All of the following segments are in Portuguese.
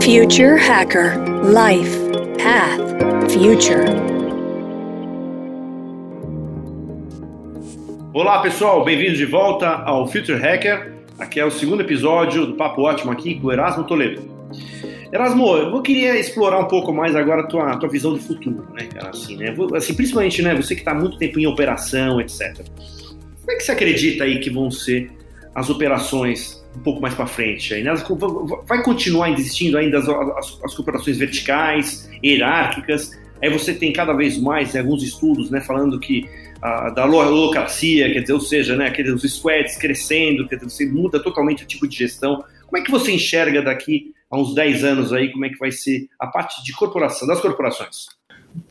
Future Hacker Life Path Future. Olá pessoal, bem-vindos de volta ao Future Hacker. Aqui é o segundo episódio do Papo Ótimo aqui com o Erasmo Toledo. Erasmo, eu queria explorar um pouco mais agora a tua, tua visão de futuro, né, cara? Assim, né? Assim, principalmente, né, você que está muito tempo em operação, etc. Como é que você acredita aí que vão ser as operações um pouco mais para frente. Aí, né? Vai continuar existindo ainda as, as, as, corporações verticais, hierárquicas. Aí você tem cada vez mais né, alguns estudos né, falando que a, da holocracia, quer dizer, ou seja, né, aqueles os squads crescendo, quer dizer, você muda totalmente o tipo de gestão. Como é que você enxerga daqui a uns 10 anos aí, como é que vai ser a parte de corporação, das corporações?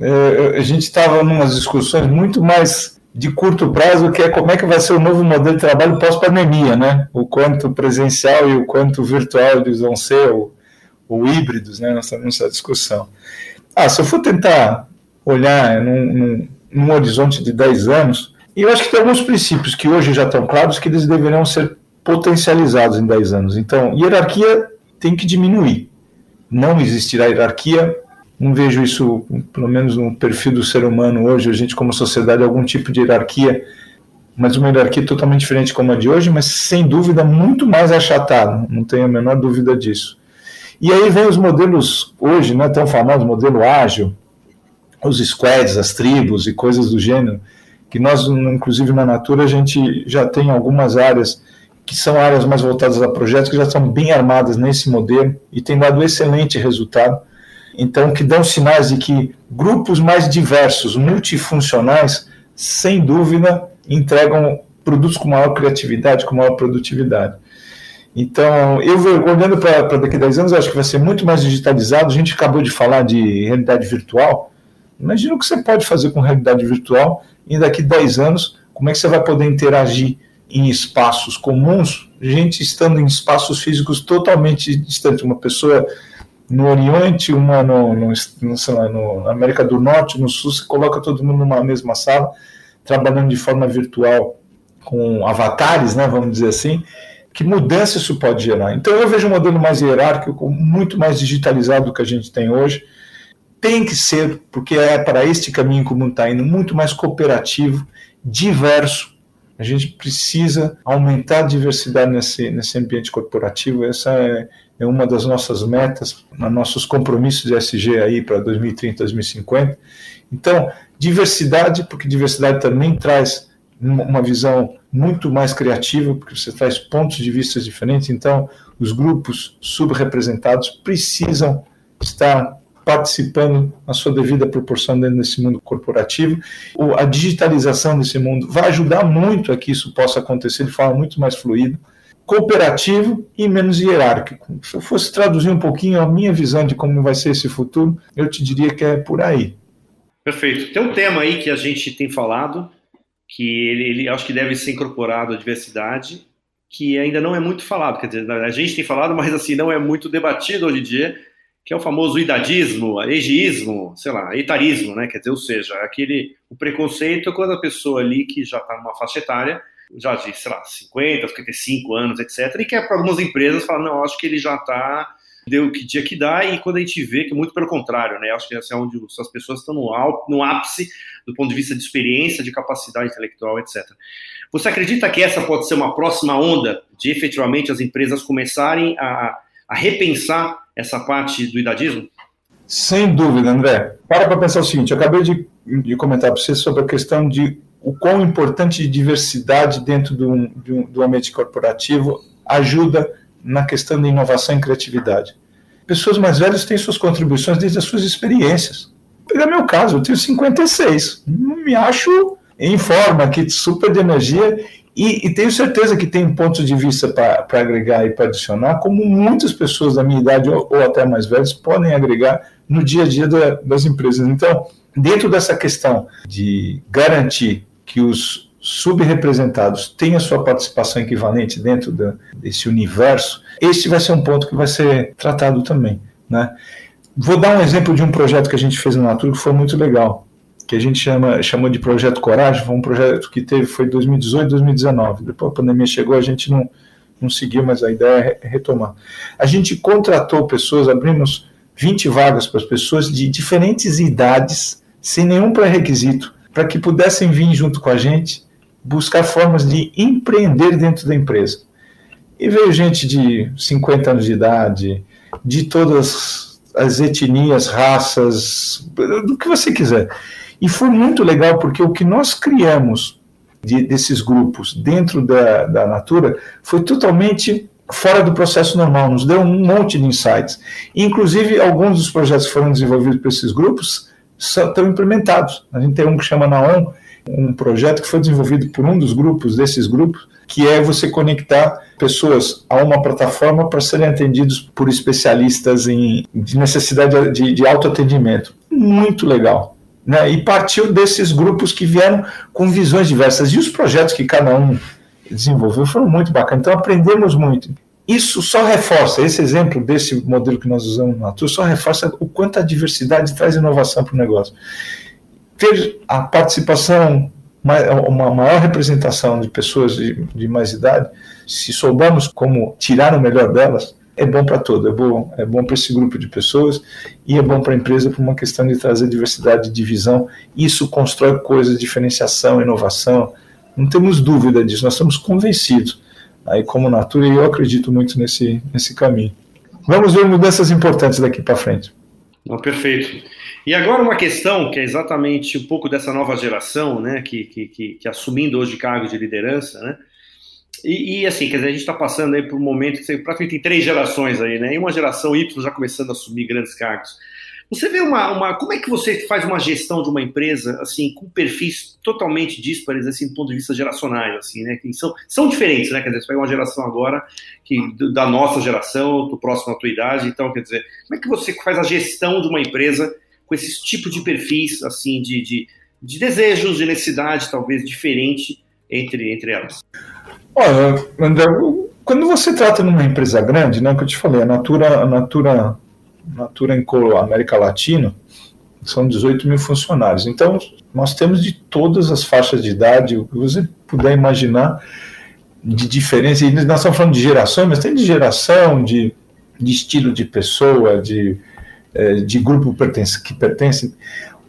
É, a gente estava em umas discussões muito mais de curto prazo, que é como é que vai ser o novo modelo de trabalho pós-pandemia, né? O quanto presencial e o quanto virtual eles vão ser, ou, ou híbridos, né? Nós estamos nessa discussão. Ah, se eu for tentar olhar num, num, num horizonte de 10 anos, eu acho que tem alguns princípios que hoje já estão claros que eles deveriam ser potencializados em 10 anos. Então, hierarquia tem que diminuir. Não existirá hierarquia não vejo isso, pelo menos no perfil do ser humano hoje, a gente como sociedade, algum tipo de hierarquia, mas uma hierarquia totalmente diferente como a de hoje, mas sem dúvida muito mais achatada, não tenho a menor dúvida disso. E aí vem os modelos hoje, né, tão famosos, modelo ágil, os squads, as tribos e coisas do gênero, que nós, inclusive na Natura, a gente já tem algumas áreas que são áreas mais voltadas a projetos que já estão bem armadas nesse modelo e tem dado excelente resultado então que dão sinais de que grupos mais diversos, multifuncionais, sem dúvida, entregam produtos com maior criatividade, com maior produtividade. Então, eu olhando para daqui a 10 anos, acho que vai ser muito mais digitalizado. A gente acabou de falar de realidade virtual. Imagina o que você pode fazer com realidade virtual e daqui a 10 anos, como é que você vai poder interagir em espaços comuns, gente estando em espaços físicos totalmente distantes. Uma pessoa no Oriente, uma no, no, no, lá, no, América do Norte, no Sul, você coloca todo mundo numa mesma sala, trabalhando de forma virtual com avatares, né, vamos dizer assim, que mudança isso pode gerar. Então eu vejo um modelo mais hierárquico, muito mais digitalizado do que a gente tem hoje. Tem que ser, porque é para este caminho que o mundo está indo, muito mais cooperativo, diverso. A gente precisa aumentar a diversidade nesse, nesse ambiente corporativo. Essa é, é uma das nossas metas, nos nossos compromissos de SG aí para 2030, 2050. Então, diversidade, porque diversidade também traz uma visão muito mais criativa, porque você traz pontos de vista diferentes. Então, os grupos subrepresentados precisam estar participando na sua devida proporção dentro desse mundo corporativo. A digitalização desse mundo vai ajudar muito a que isso possa acontecer de forma muito mais fluida cooperativo e menos hierárquico. Se eu fosse traduzir um pouquinho a minha visão de como vai ser esse futuro, eu te diria que é por aí. Perfeito. Tem um tema aí que a gente tem falado, que ele, ele acho que deve ser incorporado à diversidade, que ainda não é muito falado. Quer dizer, a gente tem falado, mas assim não é muito debatido hoje em dia, que é o famoso idadismo, egeísmo, sei lá, etarismo, né? Quer dizer, ou seja, aquele o preconceito quando a pessoa ali que já está numa faixa etária já de, sei lá, 50, 55 anos, etc. E que é para algumas empresas falar, não, acho que ele já está, deu que dia que dá, e quando a gente vê que é muito pelo contrário, né? Acho que essa é onde as pessoas estão no, no ápice do ponto de vista de experiência, de capacidade intelectual, etc. Você acredita que essa pode ser uma próxima onda de efetivamente as empresas começarem a, a repensar essa parte do idadismo? Sem dúvida, André. Para para pensar o seguinte: eu acabei de, de comentar para você sobre a questão de o quão importante diversidade dentro do, do, do ambiente corporativo ajuda na questão de inovação e criatividade. Pessoas mais velhas têm suas contribuições desde as suas experiências. Pegar meu caso, eu tenho 56, me acho em forma aqui, super de energia, e, e tenho certeza que tem pontos de vista para agregar e para adicionar, como muitas pessoas da minha idade ou, ou, até mais velhas podem agregar no dia a dia da, das empresas. Então, dentro dessa questão de garantir que os subrepresentados tenham sua participação equivalente dentro da, desse universo, esse vai ser um ponto que vai ser tratado também. Né? Vou dar um exemplo de um projeto que a gente fez na Natura que foi muito legal, que a gente chama, chamou de Projeto Coragem, foi um projeto que teve, foi 2018, 2019. Depois a pandemia chegou, a gente não, não seguiu, mas a ideia é retomar. A gente contratou pessoas, abrimos 20 vagas para as pessoas de diferentes idades, sem nenhum pré-requisito, para que pudessem vir junto com a gente buscar formas de empreender dentro da empresa. E veio gente de 50 anos de idade, de todas as etnias, raças, do que você quiser. E foi muito legal porque o que nós criamos de, desses grupos dentro da, da Natura foi totalmente fora do processo normal, nos deu um monte de insights. Inclusive, alguns dos projetos foram desenvolvidos por esses grupos estão implementados. A gente tem um que chama Naon, um projeto que foi desenvolvido por um dos grupos, desses grupos, que é você conectar pessoas a uma plataforma para serem atendidos por especialistas em de necessidade de, de autoatendimento. Muito legal. Né? E partiu desses grupos que vieram com visões diversas. E os projetos que cada um desenvolveu foram muito bacanas. Então aprendemos muito. Isso só reforça, esse exemplo desse modelo que nós usamos no só reforça o quanto a diversidade traz inovação para o negócio. Ter a participação, uma maior representação de pessoas de, de mais idade, se soubermos como tirar o melhor delas, é bom para todo, é bom, é bom para esse grupo de pessoas e é bom para a empresa por uma questão de trazer diversidade de visão. Isso constrói coisas, diferenciação, inovação. Não temos dúvida disso, nós estamos convencidos. Aí, como Natura, eu acredito muito nesse, nesse caminho. Vamos ver mudanças importantes daqui para frente. Não, perfeito. E agora uma questão que é exatamente um pouco dessa nova geração, né, que, que, que, que assumindo hoje cargos de liderança, né, e, e, assim, quer dizer, a gente está passando aí por um momento que você praticamente tem três gerações aí, né? E uma geração Y já começando a assumir grandes cargos. Você vê uma, uma. Como é que você faz uma gestão de uma empresa, assim, com perfis totalmente díspares, assim, do ponto de vista geracionais, assim, né? Que são, são diferentes, né? Quer dizer, você pega uma geração agora que, da nossa geração, do próximo à tua idade, então, quer dizer, como é que você faz a gestão de uma empresa com esses tipos de perfis, assim, de, de, de desejos, de necessidade, talvez, diferente entre, entre elas? Olha, André, quando você trata numa empresa grande, né, que eu te falei, a Natura, a Natura, Natura em América Latina, são 18 mil funcionários. Então, nós temos de todas as faixas de idade, o que você puder imaginar de diferença. E nós estamos falando de gerações, mas tem de geração, de, de estilo de pessoa, de, eh, de grupo que pertence.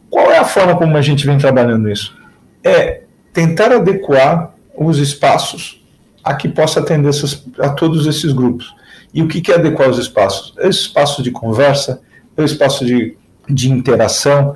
Qual é a forma como a gente vem trabalhando isso? É tentar adequar os espaços a que possa atender essas, a todos esses grupos. E o que é adequar os espaços? É o espaço de conversa, é o espaço de, de interação,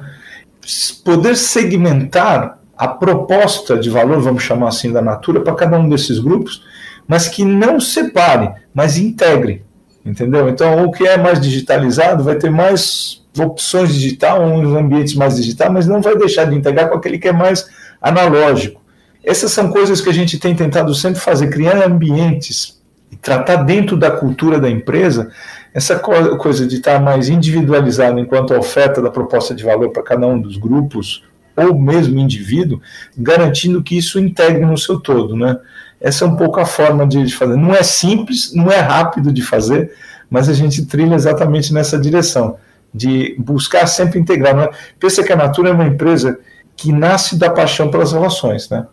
poder segmentar a proposta de valor, vamos chamar assim, da Natura para cada um desses grupos, mas que não separe, mas integre, entendeu? Então, o que é mais digitalizado vai ter mais opções digital, uns ambientes mais digitais, mas não vai deixar de integrar com aquele que é mais analógico. Essas são coisas que a gente tem tentado sempre fazer, criar ambientes e tratar dentro da cultura da empresa essa coisa de estar mais individualizado enquanto oferta da proposta de valor para cada um dos grupos ou mesmo indivíduo, garantindo que isso integre no seu todo, né? Essa é um pouco a forma de fazer. Não é simples, não é rápido de fazer, mas a gente trilha exatamente nessa direção, de buscar sempre integrar. Né? Pensa que a Natura é uma empresa que nasce da paixão pelas relações, né?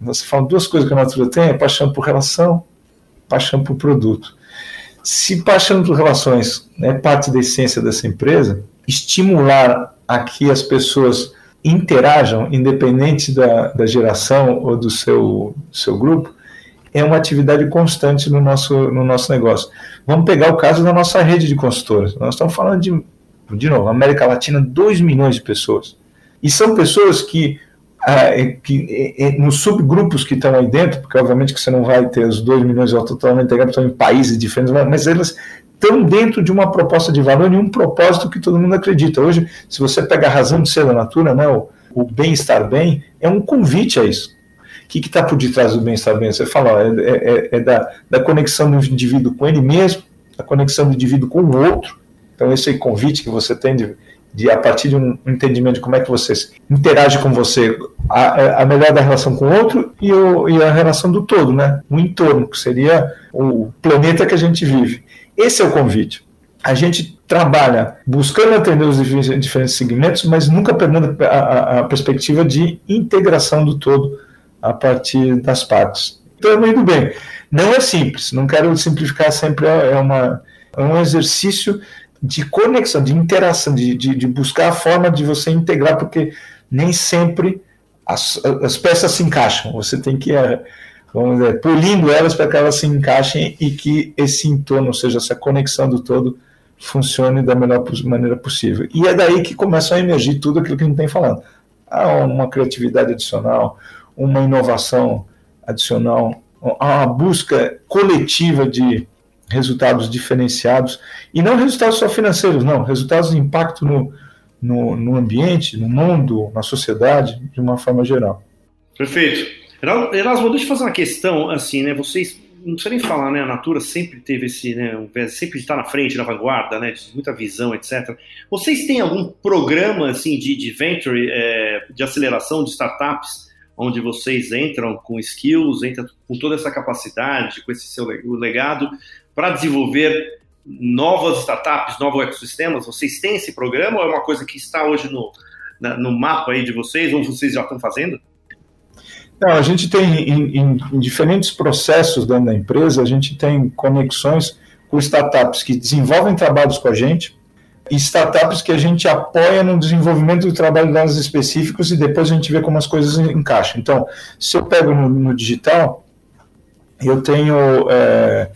Você fala duas coisas que a natureza tem: é paixão por relação, paixão por produto. Se paixão por relações é parte da essência dessa empresa, estimular a que as pessoas interajam, independente da, da geração ou do seu, seu grupo, é uma atividade constante no nosso, no nosso negócio. Vamos pegar o caso da nossa rede de consultores. Nós estamos falando de, de novo, América Latina, 2 milhões de pessoas. E são pessoas que ah, é que, é, é, nos subgrupos que estão aí dentro, porque obviamente que você não vai ter os 2 milhões totalmente integrados, estão em países diferentes, mas elas estão dentro de uma proposta de valor e um propósito que todo mundo acredita. Hoje, se você pega a razão de ser da natura, né, o, o bem-estar bem, é um convite a isso. O que está por detrás do bem-estar bem? Você fala, é, é, é da, da conexão do indivíduo com ele mesmo, da conexão do indivíduo com o outro. Então, esse convite que você tem de de a partir de um entendimento de como é que você interage com você, a, a melhor da relação com o outro e, o, e a relação do todo, né? O entorno, que seria o planeta que a gente vive. Esse é o convite. A gente trabalha buscando atender os diferentes segmentos, mas nunca perdendo a, a, a perspectiva de integração do todo a partir das partes. Então, indo bem. Não é simples, não quero simplificar sempre, é, é, uma, é um exercício de conexão, de interação, de, de, de buscar a forma de você integrar, porque nem sempre as, as peças se encaixam. Você tem que é, vamos dizer, polindo elas para que elas se encaixem e que esse entorno, ou seja, essa conexão do todo, funcione da melhor maneira possível. E é daí que começa a emergir tudo aquilo que a gente tem falando. Há uma criatividade adicional, uma inovação adicional, há uma busca coletiva de resultados diferenciados, e não resultados só financeiros, não, resultados de impacto no, no, no ambiente, no mundo, na sociedade, de uma forma geral. Perfeito. Erasmo, deixa eu fazer uma questão, assim, né? Vocês, não precisa nem falar, né? A Natura sempre teve esse, né? Sempre está na frente, na vanguarda, né? Muita visão, etc. Vocês têm algum programa, assim, de, de venture, é, de aceleração de startups, onde vocês entram com skills, entram com toda essa capacidade, com esse seu legado, para desenvolver novas startups, novos ecossistemas? Vocês têm esse programa ou é uma coisa que está hoje no, na, no mapa aí de vocês, ou vocês já estão fazendo? Não, a gente tem em, em, em, diferentes processos dentro da empresa, a gente tem conexões com startups que desenvolvem trabalhos com a gente e startups que a gente apoia no desenvolvimento do trabalho delas específicos e depois a gente vê como as coisas encaixam. Então, se eu pego no, no digital, eu tenho é,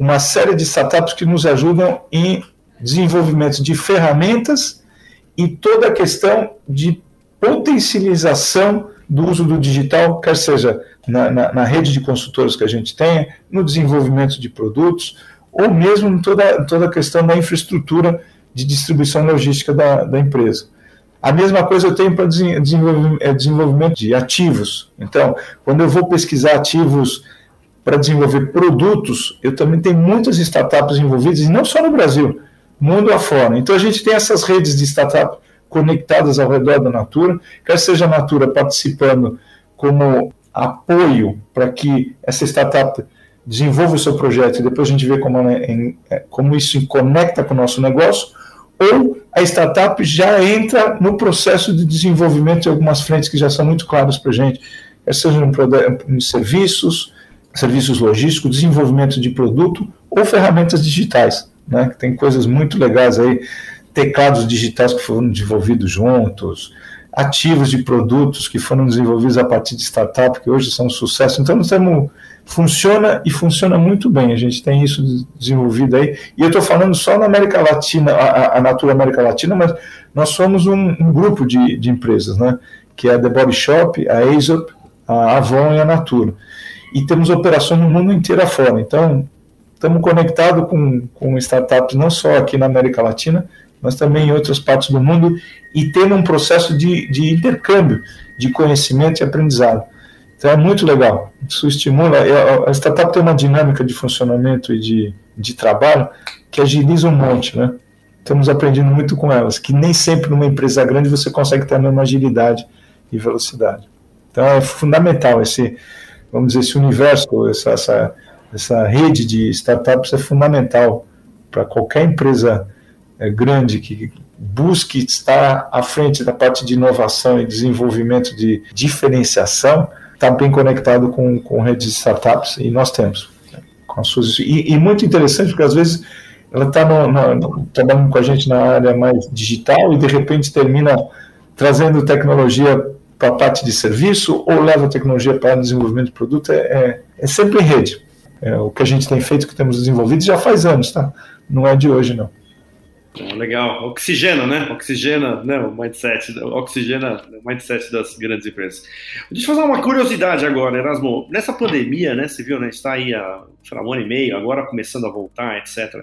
uma série de startups que nos ajudam em desenvolvimento de ferramentas e toda a questão de potencialização do uso do digital, quer seja na, na, na, rede de consultores que a gente tenha, no desenvolvimento de produtos, ou mesmo em toda, toda a questão da infraestrutura de distribuição logística da, da empresa. A mesma coisa eu tenho para é, desenvolvimento de ativos. Então, quando eu vou pesquisar ativos para desenvolver produtos, eu também tenho muitas startups envolvidas, e não só no Brasil, mundo afora. Então, a gente tem essas redes de startups conectadas ao redor da Natura, quer seja a Natura participando como apoio para que essa startup desenvolva o seu projeto e depois a gente vê como, é, como isso conecta com o nosso negócio, ou a startup já entra no processo de desenvolvimento de algumas frentes que já são muito claras para a gente, quer seja em serviços, serviços logísticos, desenvolvimento de produto ou ferramentas digitais, né, tem coisas muito legais aí teclados digitais que foram desenvolvidos juntos, ativos de produtos que foram desenvolvidos a partir de startup, que hoje são um sucesso. Então, nós temos, funciona e funciona muito bem. A gente tem isso desenvolvido aí. E eu estou falando só na América Latina, a, a Natura América Latina, mas nós somos um, um grupo de, de, empresas, né? que é a The Body Shop, a Aesop, a Avon e a Natura. E temos operações no mundo inteiro afora. Então, estamos conectados com, com startups não só aqui na América Latina, mas também em outras partes do mundo, e tendo um processo de, de intercâmbio de conhecimento e aprendizado. Então é muito legal, isso estimula. A startup tem uma dinâmica de funcionamento e de, de trabalho que agiliza um monte, né? Estamos aprendendo muito com elas, que nem sempre numa empresa grande você consegue ter a mesma agilidade e velocidade. Então é fundamental esse, vamos dizer, esse universo, essa, essa, essa rede de startups é fundamental para qualquer empresa é, grande que busque estar à frente da parte de inovação e desenvolvimento de diferenciação, está bem conectado com, com redes de startups e nós temos. Né, com as suas, e, e muito interessante, porque às vezes ela está trabalhando com a gente na área mais digital e de repente termina trazendo tecnologia para a parte de serviço ou leva tecnologia para o desenvolvimento de produto, é, é, é sempre em rede. É, o que a gente tem feito, que temos desenvolvido, já faz anos, tá? Não é de hoje, não. Legal, oxigena, né? Oxigena né? o mindset, oxigena o mindset das grandes empresas. Deixa eu fazer uma curiosidade agora, Erasmo. Nessa pandemia, né? Você viu, né? Está aí há um ano e meio, agora começando a voltar, etc.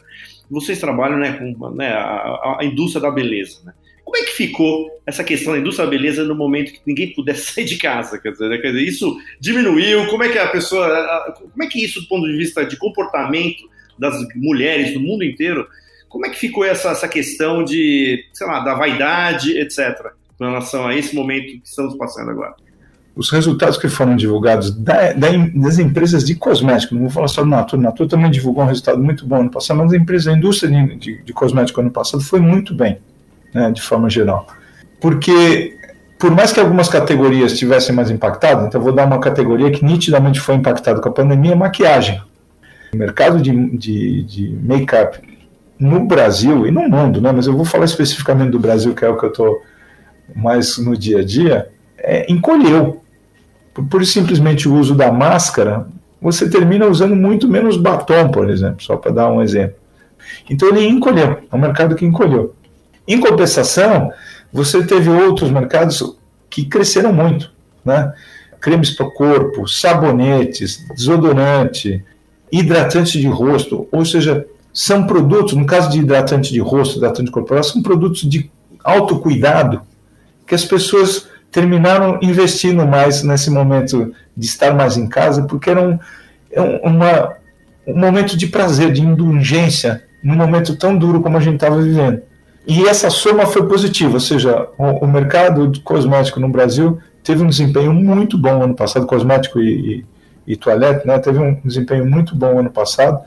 Vocês trabalham, né? Com né, a, a indústria da beleza, né? Como é que ficou essa questão da indústria da beleza no momento que ninguém pudesse sair de casa? Quer dizer, né? quer dizer, isso diminuiu? Como é que a pessoa, como é que isso do ponto de vista de comportamento das mulheres do mundo inteiro como é que ficou essa, essa questão de, sei lá, da vaidade, etc., com relação a esse momento que estamos passando agora? Os resultados que foram divulgados da, da, das empresas de cosméticos, não vou falar só do Natura, Natura também divulgou um resultado muito bom ano passado, mas a empresa, a indústria de, de, de cosméticos ano passado foi muito bem, né, de forma geral. Porque por mais que algumas categorias tivessem mais impactado, então vou dar uma categoria que nitidamente foi impactada com a pandemia, maquiagem. O mercado de, de, de make-up no Brasil e no mundo, né, mas eu vou falar especificamente do Brasil, que é o que eu estou mais no dia a dia, é, encolheu. Por, por simplesmente o uso da máscara, você termina usando muito menos batom, por exemplo, só para dar um exemplo. Então ele encolheu, é um mercado que encolheu. Em compensação, você teve outros mercados que cresceram muito, né? Cremes para o corpo, sabonetes, desodorante, hidratante de rosto, ou seja, são produtos, no caso de hidratante de rosto, hidratante corporal, são produtos de autocuidado que as pessoas terminaram investindo mais nesse momento de estar mais em casa, porque era um, é uma, um momento de prazer, de indulgência, num momento tão duro como a gente estava vivendo. E essa soma foi positiva, ou seja, o, o, mercado cosmético no Brasil teve um desempenho muito bom ano passado, cosmético e, e, e toalete, né, teve um desempenho muito bom ano passado,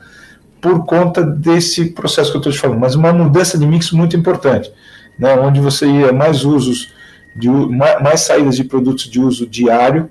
por conta desse processo que eu estou te falando, mas uma mudança de mix muito importante, né, onde você ia mais usos, de, mais saídas de produtos de uso diário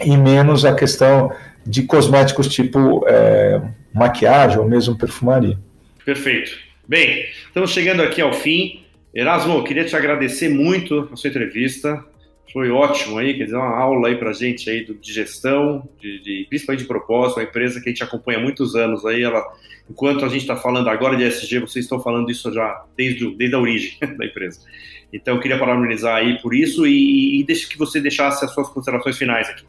e menos a questão de cosméticos tipo é, maquiagem ou mesmo perfumaria. Perfeito. Bem, estamos chegando aqui ao fim. Erasmo, queria te agradecer muito a sua entrevista. Foi ótimo aí, quer dizer, uma aula aí pra gente aí de gestão, de, de, principalmente de propósito, uma empresa que a gente acompanha há muitos anos aí, ela, enquanto a gente está falando agora de SG, vocês estão falando isso já desde, desde a origem da empresa. Então, eu queria parabenizar aí por isso e, e que você deixasse as suas considerações finais aqui.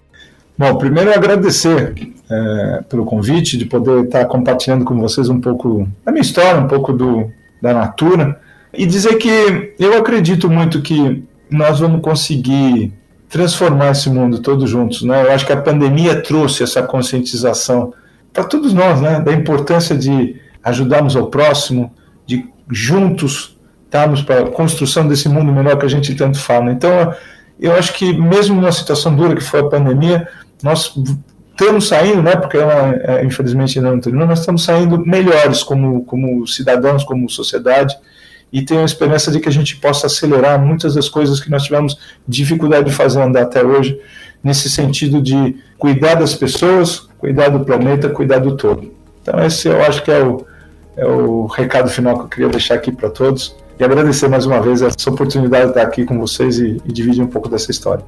Bom, primeiro agradecer é, pelo convite, de poder estar compartilhando com vocês um pouco da minha história, um pouco do, da Natura, e dizer que eu acredito muito que nós vamos conseguir transformar esse mundo todos juntos. Né? Eu acho que a pandemia trouxe essa conscientização para todos nós, né? da importância de ajudarmos ao próximo, de juntos estarmos para a construção desse mundo melhor que a gente tanto fala. Então, eu acho que mesmo numa situação dura que foi a pandemia, nós estamos saindo, né, porque ela é, infelizmente ainda não terminou, nós estamos saindo melhores como, como cidadãos, como sociedade, e tenho a esperança de que a gente possa acelerar muitas das coisas que nós tivemos dificuldade de fazer andar até hoje, nesse sentido de cuidar das pessoas, cuidar do planeta, cuidar do todo. Então esse eu acho que é o, é o recado final que eu queria deixar aqui para todos e agradecer mais uma vez essa oportunidade de estar aqui com vocês e, e dividir um pouco dessa história.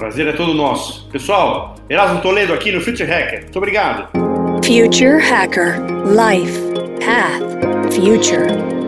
Prazer é todo nosso. Pessoal, Erasmo Toledo aqui no Future Hacker. Muito obrigado. Future Hacker Life Path Future